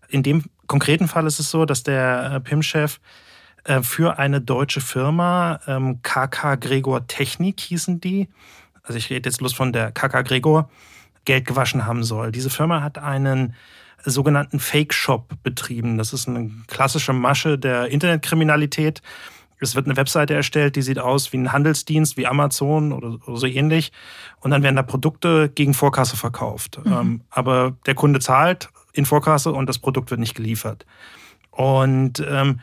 in dem konkreten Fall ist es so, dass der PIM-Chef für eine deutsche Firma, KK ähm, Gregor Technik hießen die, also ich rede jetzt bloß von der KK Gregor, Geld gewaschen haben soll. Diese Firma hat einen sogenannten Fake-Shop betrieben. Das ist eine klassische Masche der Internetkriminalität. Es wird eine Webseite erstellt, die sieht aus wie ein Handelsdienst, wie Amazon oder, so ähnlich. Und dann werden da Produkte gegen Vorkasse verkauft. Mhm. Ähm, aber der Kunde zahlt in Vorkasse und das Produkt wird nicht geliefert. Und ähm,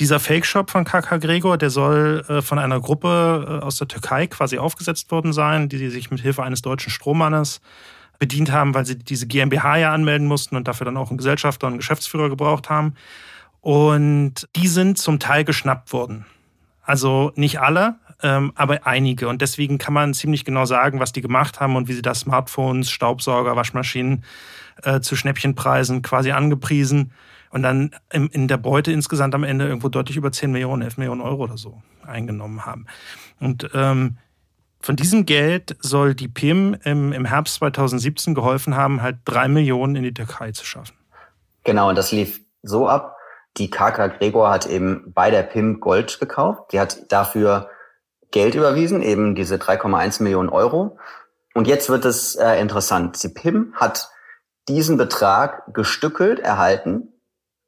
dieser Fake-Shop von KK Gregor, der soll äh, von einer Gruppe äh, aus der Türkei quasi aufgesetzt worden sein, die sich mit Hilfe eines deutschen Strohmannes bedient haben, weil sie diese GmbH ja anmelden mussten und dafür dann auch einen Gesellschafter und einen Geschäftsführer gebraucht haben. Und die sind zum Teil geschnappt worden. Also nicht alle, ähm, aber einige. Und deswegen kann man ziemlich genau sagen, was die gemacht haben und wie sie da Smartphones, Staubsauger, Waschmaschinen äh, zu Schnäppchenpreisen quasi angepriesen und dann in der Beute insgesamt am Ende irgendwo deutlich über 10 Millionen, 11 Millionen Euro oder so eingenommen haben. Und ähm, von diesem Geld soll die PIM im, im Herbst 2017 geholfen haben, halt drei Millionen in die Türkei zu schaffen. Genau, und das lief so ab. Die KK Gregor hat eben bei der PIM Gold gekauft. Die hat dafür Geld überwiesen, eben diese 3,1 Millionen Euro. Und jetzt wird es äh, interessant. Die PIM hat diesen Betrag gestückelt erhalten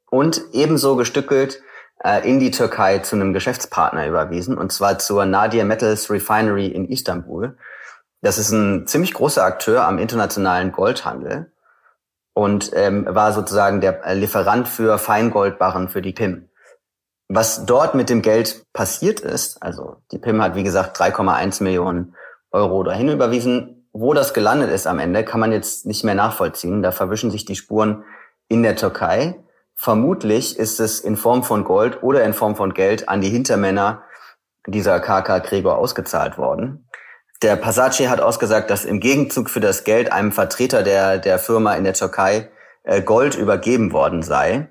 und ebenso gestückelt äh, in die Türkei zu einem Geschäftspartner überwiesen, und zwar zur Nadir Metals Refinery in Istanbul. Das ist ein ziemlich großer Akteur am internationalen Goldhandel und ähm, war sozusagen der Lieferant für Feingoldbarren für die PIM. Was dort mit dem Geld passiert ist, also die PIM hat wie gesagt 3,1 Millionen Euro dahin überwiesen. Wo das gelandet ist am Ende, kann man jetzt nicht mehr nachvollziehen. Da verwischen sich die Spuren in der Türkei. Vermutlich ist es in Form von Gold oder in Form von Geld an die Hintermänner dieser KK Gregor ausgezahlt worden. Der Passaci hat ausgesagt, dass im Gegenzug für das Geld einem Vertreter der, der Firma in der Türkei äh, Gold übergeben worden sei.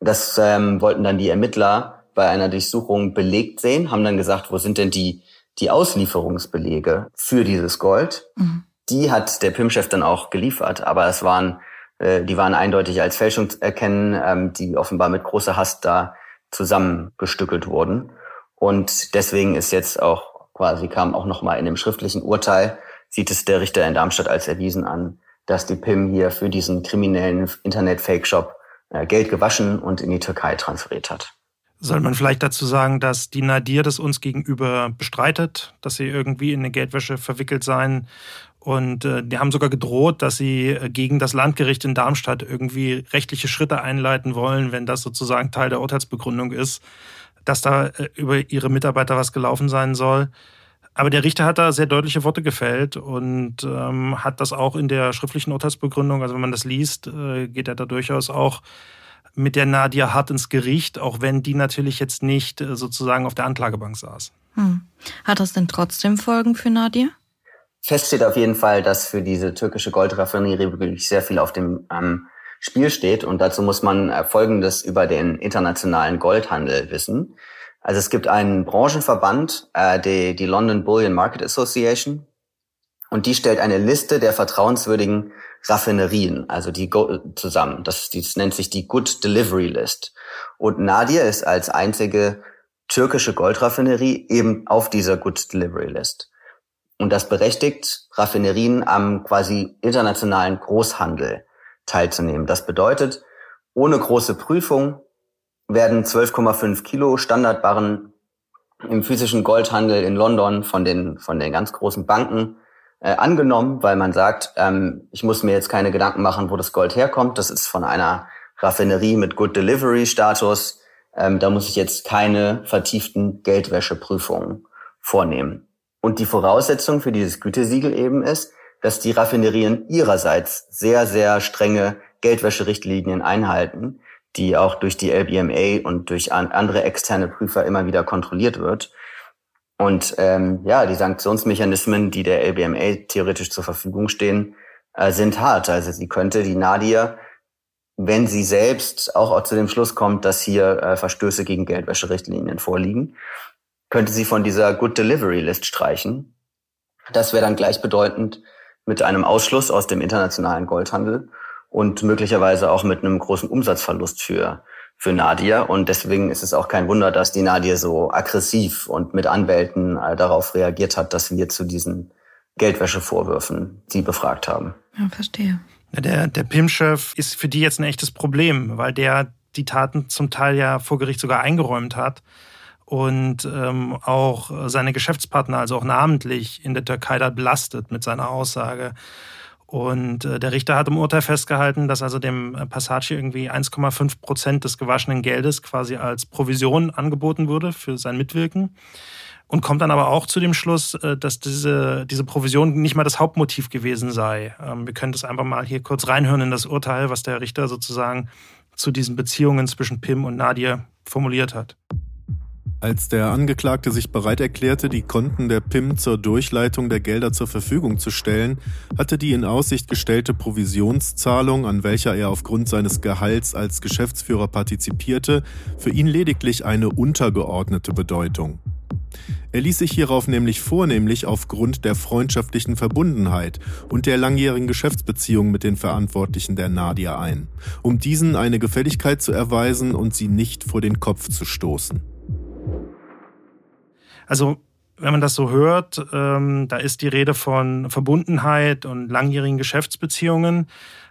Das ähm, wollten dann die Ermittler bei einer Durchsuchung belegt sehen, haben dann gesagt, wo sind denn die, die Auslieferungsbelege für dieses Gold? Mhm. Die hat der PIM-Chef dann auch geliefert, aber es waren äh, die waren eindeutig als Fälschung zu erkennen, ähm, die offenbar mit großer Hast da zusammengestückelt wurden. Und deswegen ist jetzt auch quasi kam auch nochmal in dem schriftlichen Urteil, sieht es der Richter in Darmstadt als erwiesen an, dass die PIM hier für diesen kriminellen Internet-Fake-Shop äh, Geld gewaschen und in die Türkei transferiert hat. Soll man vielleicht dazu sagen, dass die Nadir das uns gegenüber bestreitet, dass sie irgendwie in eine Geldwäsche verwickelt seien und äh, die haben sogar gedroht, dass sie äh, gegen das Landgericht in Darmstadt irgendwie rechtliche Schritte einleiten wollen, wenn das sozusagen Teil der Urteilsbegründung ist, dass da äh, über ihre Mitarbeiter was gelaufen sein soll. Aber der Richter hat da sehr deutliche Worte gefällt und ähm, hat das auch in der schriftlichen Urteilsbegründung, also wenn man das liest, äh, geht er da durchaus auch mit der Nadia hart ins Gericht, auch wenn die natürlich jetzt nicht äh, sozusagen auf der Anklagebank saß. Hm. Hat das denn trotzdem Folgen für Nadia? Fest steht auf jeden Fall, dass für diese türkische Goldraffinerie wirklich sehr viel auf dem ähm, Spiel steht. Und dazu muss man äh, Folgendes über den internationalen Goldhandel wissen. Also es gibt einen Branchenverband, äh, die, die London Bullion Market Association, und die stellt eine Liste der vertrauenswürdigen Raffinerien, also die Go zusammen. Das, das nennt sich die Good Delivery List. Und Nadir ist als einzige türkische Goldraffinerie eben auf dieser Good Delivery List. Und das berechtigt Raffinerien am quasi internationalen Großhandel teilzunehmen. Das bedeutet, ohne große Prüfung werden 12,5 Kilo Standardbarren im physischen Goldhandel in London von den, von den ganz großen Banken äh, angenommen, weil man sagt, ähm, ich muss mir jetzt keine Gedanken machen, wo das Gold herkommt. Das ist von einer Raffinerie mit Good Delivery Status. Ähm, da muss ich jetzt keine vertieften Geldwäscheprüfungen vornehmen. Und die Voraussetzung für dieses Gütesiegel eben ist, dass die Raffinerien ihrerseits sehr, sehr strenge Geldwäscherichtlinien einhalten, die auch durch die LBMA und durch andere externe Prüfer immer wieder kontrolliert wird. Und ähm, ja, die Sanktionsmechanismen, die der LBMA theoretisch zur Verfügung stehen, äh, sind hart. Also sie könnte die Nadia, wenn sie selbst auch, zu dem Schluss kommt, dass hier äh, Verstöße gegen Geldwäscherichtlinien vorliegen, könnte sie von dieser Good Delivery List streichen. Das wäre dann gleichbedeutend mit einem Ausschluss aus dem internationalen Goldhandel und möglicherweise auch mit einem großen Umsatzverlust für für Nadia. Und deswegen ist es auch kein Wunder, dass die Nadia so aggressiv und mit Anwälten äh, darauf reagiert hat, dass wir zu diesen Geldwäschevorwürfen sie befragt haben. Ja, verstehe. Der, der PIM-Chef ist für die jetzt ein echtes Problem, weil der die Taten zum Teil ja vor Gericht sogar eingeräumt hat und ähm, auch seine Geschäftspartner, also auch namentlich in der Türkei, da belastet mit seiner Aussage. Und äh, der Richter hat im Urteil festgehalten, dass also dem äh, Passage irgendwie 1,5 Prozent des gewaschenen Geldes quasi als Provision angeboten wurde für sein Mitwirken. Und kommt dann aber auch zu dem Schluss, äh, dass diese, diese Provision nicht mal das Hauptmotiv gewesen sei. Ähm, wir können das einfach mal hier kurz reinhören in das Urteil, was der Richter sozusagen zu diesen Beziehungen zwischen Pim und Nadir formuliert hat. Als der Angeklagte sich bereit erklärte, die Konten der PIM zur Durchleitung der Gelder zur Verfügung zu stellen, hatte die in Aussicht gestellte Provisionszahlung, an welcher er aufgrund seines Gehalts als Geschäftsführer partizipierte, für ihn lediglich eine untergeordnete Bedeutung. Er ließ sich hierauf nämlich vornehmlich aufgrund der freundschaftlichen Verbundenheit und der langjährigen Geschäftsbeziehung mit den Verantwortlichen der Nadia ein, um diesen eine Gefälligkeit zu erweisen und sie nicht vor den Kopf zu stoßen. Also wenn man das so hört, ähm, da ist die Rede von Verbundenheit und langjährigen Geschäftsbeziehungen.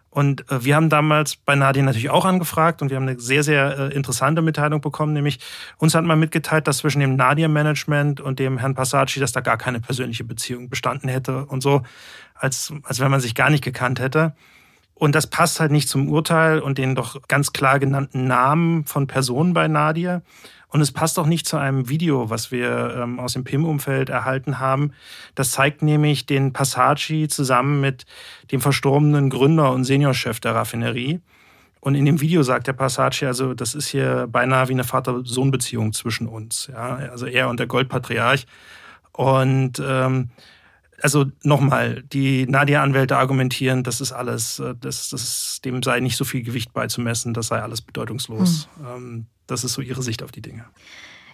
Und äh, wir haben damals bei Nadia natürlich auch angefragt und wir haben eine sehr, sehr äh, interessante Mitteilung bekommen, nämlich uns hat man mitgeteilt, dass zwischen dem Nadia-Management und dem Herrn Passacci, dass da gar keine persönliche Beziehung bestanden hätte und so, als, als wenn man sich gar nicht gekannt hätte. Und das passt halt nicht zum Urteil und den doch ganz klar genannten Namen von Personen bei Nadia. Und es passt auch nicht zu einem Video, was wir ähm, aus dem PIM-Umfeld erhalten haben. Das zeigt nämlich den Passaggi zusammen mit dem verstorbenen Gründer und Seniorchef der Raffinerie. Und in dem Video sagt der Passaggi, also das ist hier beinahe wie eine Vater-Sohn-Beziehung zwischen uns. Ja? Also er und der Goldpatriarch. Und ähm, also nochmal, die Nadia-Anwälte argumentieren, das ist alles, äh, das, das, dem sei nicht so viel Gewicht beizumessen, das sei alles bedeutungslos. Hm. Das ist so ihre Sicht auf die Dinge.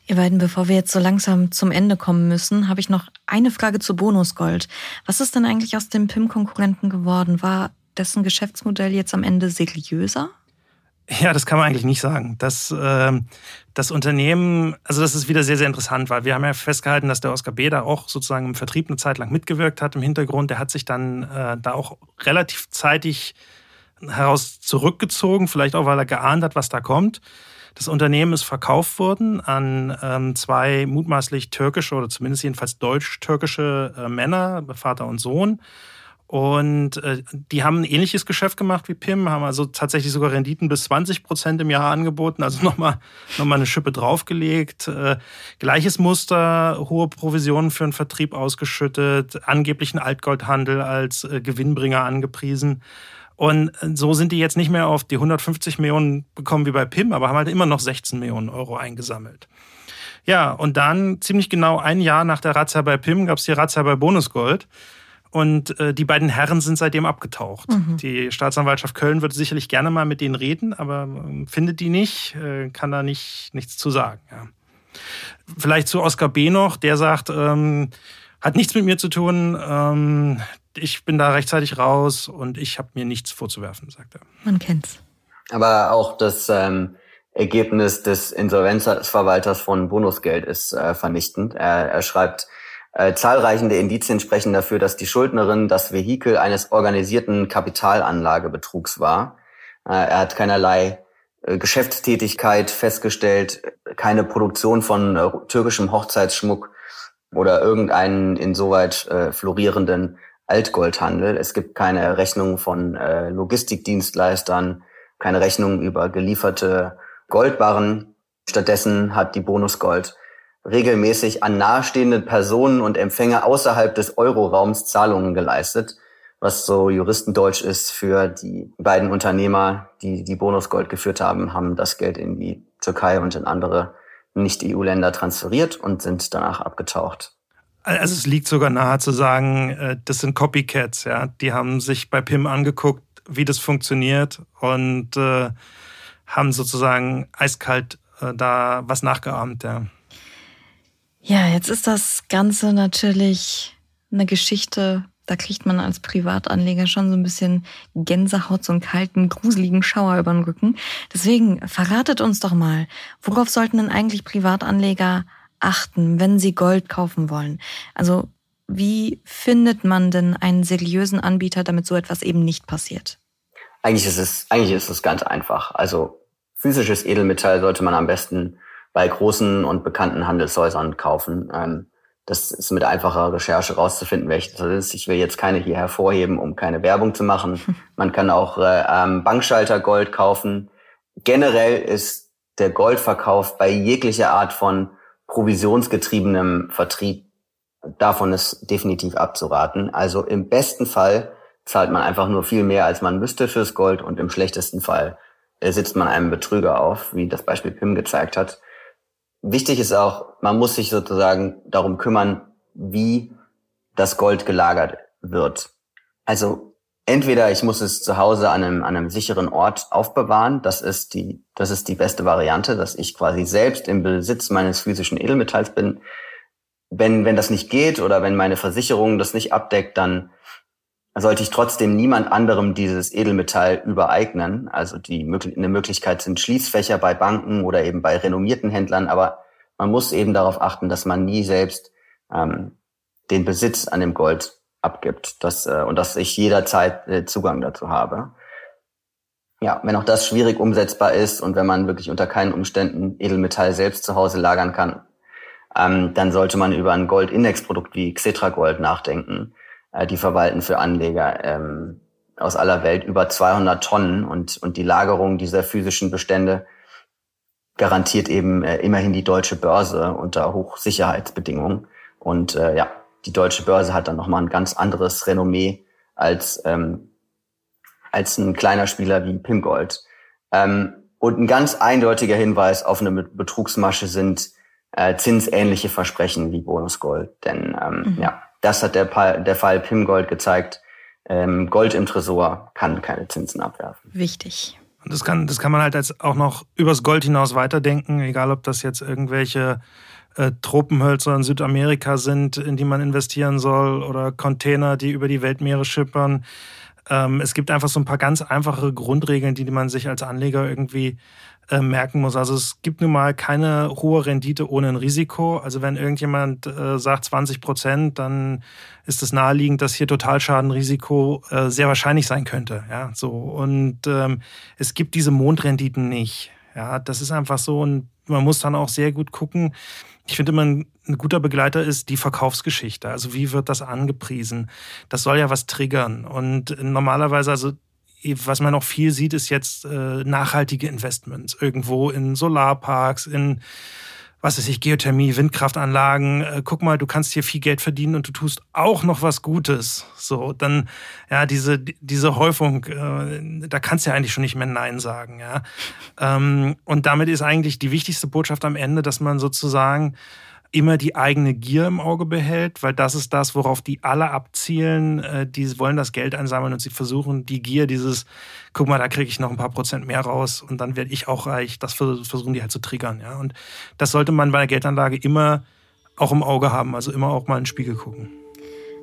Ihr beiden, bevor wir jetzt so langsam zum Ende kommen müssen, habe ich noch eine Frage zu Bonusgold. Was ist denn eigentlich aus dem PIM-Konkurrenten geworden? War dessen Geschäftsmodell jetzt am Ende seriöser? Ja, das kann man eigentlich nicht sagen. Das, äh, das Unternehmen, also das ist wieder sehr, sehr interessant, weil wir haben ja festgehalten, dass der Oskar B. da auch sozusagen im Vertrieb eine Zeit lang mitgewirkt hat im Hintergrund. Der hat sich dann äh, da auch relativ zeitig heraus zurückgezogen, vielleicht auch, weil er geahnt hat, was da kommt. Das Unternehmen ist verkauft worden an ähm, zwei mutmaßlich türkische oder zumindest jedenfalls deutsch-türkische äh, Männer, Vater und Sohn. Und äh, die haben ein ähnliches Geschäft gemacht wie PIM, haben also tatsächlich sogar Renditen bis 20 Prozent im Jahr angeboten, also nochmal noch mal eine Schippe draufgelegt. Äh, gleiches Muster, hohe Provisionen für den Vertrieb ausgeschüttet, angeblichen Altgoldhandel als äh, Gewinnbringer angepriesen. Und so sind die jetzt nicht mehr auf die 150 Millionen bekommen wie bei PIM, aber haben halt immer noch 16 Millionen Euro eingesammelt. Ja, und dann ziemlich genau ein Jahr nach der Razzia bei PIM gab es die Razzia bei Bonusgold. Und äh, die beiden Herren sind seitdem abgetaucht. Mhm. Die Staatsanwaltschaft Köln würde sicherlich gerne mal mit denen reden, aber äh, findet die nicht, äh, kann da nicht, nichts zu sagen. Ja. Vielleicht zu Oskar B. noch, der sagt, ähm, hat nichts mit mir zu tun, ähm, ich bin da rechtzeitig raus und ich habe mir nichts vorzuwerfen, sagt er. Man kennt's. Aber auch das ähm, Ergebnis des Insolvenzverwalters von Bonusgeld ist äh, vernichtend. Er, er schreibt, äh, zahlreichende Indizien sprechen dafür, dass die Schuldnerin das Vehikel eines organisierten Kapitalanlagebetrugs war. Äh, er hat keinerlei äh, Geschäftstätigkeit festgestellt, keine Produktion von äh, türkischem Hochzeitsschmuck oder irgendeinen insoweit äh, florierenden Altgoldhandel. Es gibt keine Rechnung von äh, Logistikdienstleistern, keine Rechnung über gelieferte Goldbarren. Stattdessen hat die Bonusgold regelmäßig an nahestehende Personen und Empfänger außerhalb des Euroraums Zahlungen geleistet, was so Juristendeutsch ist für die beiden Unternehmer, die die Bonusgold geführt haben, haben das Geld in die Türkei und in andere Nicht-EU-Länder transferiert und sind danach abgetaucht. Also es liegt sogar nahe zu sagen, äh, das sind Copycats, ja. Die haben sich bei PIM angeguckt, wie das funktioniert und äh, haben sozusagen eiskalt äh, da was nachgeahmt, ja. Ja, jetzt ist das Ganze natürlich eine Geschichte, da kriegt man als Privatanleger schon so ein bisschen Gänsehaut, so einen kalten, gruseligen Schauer über den Rücken. Deswegen verratet uns doch mal, worauf sollten denn eigentlich Privatanleger achten, wenn sie Gold kaufen wollen? Also wie findet man denn einen seriösen Anbieter, damit so etwas eben nicht passiert? Eigentlich ist es, eigentlich ist es ganz einfach. Also physisches Edelmetall sollte man am besten bei großen und bekannten Handelshäusern kaufen. Ähm, das ist mit einfacher Recherche rauszufinden, welches das ist. Ich will jetzt keine hier hervorheben, um keine Werbung zu machen. Man kann auch äh, Bankschalter Gold kaufen. Generell ist der Goldverkauf bei jeglicher Art von provisionsgetriebenem Vertrieb davon ist definitiv abzuraten. Also im besten Fall zahlt man einfach nur viel mehr, als man müsste fürs Gold und im schlechtesten Fall sitzt man einem Betrüger auf, wie das Beispiel Pim gezeigt hat. Wichtig ist auch, man muss sich sozusagen darum kümmern, wie das Gold gelagert wird. Also entweder ich muss es zu Hause an einem, an einem sicheren Ort aufbewahren, das ist die, das ist die beste Variante, dass ich quasi selbst im Besitz meines physischen Edelmetalls bin. Wenn, wenn das nicht geht oder wenn meine Versicherung das nicht abdeckt, dann sollte ich trotzdem niemand anderem dieses Edelmetall übereignen. Also die eine Möglichkeit sind Schließfächer bei Banken oder eben bei renommierten Händlern, aber man muss eben darauf achten, dass man nie selbst ähm, den Besitz an dem Gold abgibt das, äh, und dass ich jederzeit äh, Zugang dazu habe. Ja, wenn auch das schwierig umsetzbar ist und wenn man wirklich unter keinen Umständen Edelmetall selbst zu Hause lagern kann, ähm, dann sollte man über ein Goldindexprodukt wie Xetra Gold nachdenken äh, die verwalten für Anleger ähm, aus aller Welt über 200 Tonnen und, und die Lagerung dieser physischen Bestände garantiert eben äh, immerhin die deutsche Börse unter Hochsicherheitsbedingungen. Und äh, ja, die deutsche Börse hat dann nochmal ein ganz anderes Renommee als, ähm, als ein kleiner Spieler wie Pimgold. Ähm, und ein ganz eindeutiger Hinweis auf eine Betrugsmasche sind äh, zinsähnliche Versprechen wie Bonusgold. Denn ähm, mhm. ja, das hat der, der Fall Pimgold gezeigt. Ähm, Gold im Tresor kann keine Zinsen abwerfen. Wichtig. Und das kann, das kann man halt als auch noch übers Gold hinaus weiterdenken, egal ob das jetzt irgendwelche äh, Tropenhölzer in Südamerika sind, in die man investieren soll, oder Container, die über die Weltmeere schippern. Ähm, es gibt einfach so ein paar ganz einfache Grundregeln, die, die man sich als Anleger irgendwie äh, merken muss. Also es gibt nun mal keine hohe Rendite ohne ein Risiko. Also wenn irgendjemand äh, sagt 20 Prozent, dann ist es naheliegend, dass hier Totalschadenrisiko äh, sehr wahrscheinlich sein könnte. Ja, so und ähm, es gibt diese Mondrenditen nicht. Ja, das ist einfach so und man muss dann auch sehr gut gucken. Ich finde immer ein, guter Begleiter ist die Verkaufsgeschichte. Also wie wird das angepriesen? Das soll ja was triggern und normalerweise also was man auch viel sieht, ist jetzt äh, nachhaltige Investments. Irgendwo in Solarparks, in was weiß ich, Geothermie, Windkraftanlagen. Äh, guck mal, du kannst hier viel Geld verdienen und du tust auch noch was Gutes. So, dann, ja, diese, diese Häufung, äh, da kannst du ja eigentlich schon nicht mehr Nein sagen, ja. Ähm, und damit ist eigentlich die wichtigste Botschaft am Ende, dass man sozusagen immer die eigene Gier im Auge behält, weil das ist das, worauf die alle abzielen. Äh, die wollen das Geld einsammeln und sie versuchen die Gier, dieses, guck mal, da kriege ich noch ein paar Prozent mehr raus und dann werde ich auch reich. Das versuchen die halt zu triggern. Ja? Und das sollte man bei der Geldanlage immer auch im Auge haben, also immer auch mal in den Spiegel gucken.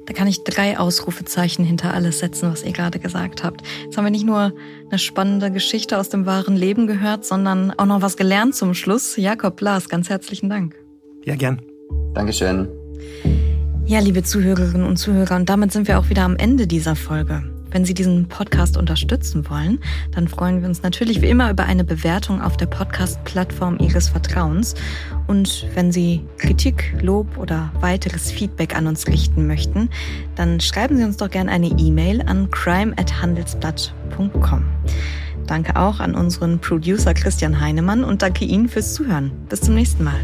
Da kann ich drei Ausrufezeichen hinter alles setzen, was ihr gerade gesagt habt. Jetzt haben wir nicht nur eine spannende Geschichte aus dem wahren Leben gehört, sondern auch noch was gelernt zum Schluss. Jakob Blas, ganz herzlichen Dank. Ja, gern. Dankeschön. Ja, liebe Zuhörerinnen und Zuhörer, und damit sind wir auch wieder am Ende dieser Folge. Wenn Sie diesen Podcast unterstützen wollen, dann freuen wir uns natürlich wie immer über eine Bewertung auf der Podcast-Plattform Ihres Vertrauens. Und wenn Sie Kritik, Lob oder weiteres Feedback an uns richten möchten, dann schreiben Sie uns doch gerne eine E-Mail an crime@handelsblatt.com. Danke auch an unseren Producer Christian Heinemann und danke Ihnen fürs Zuhören. Bis zum nächsten Mal.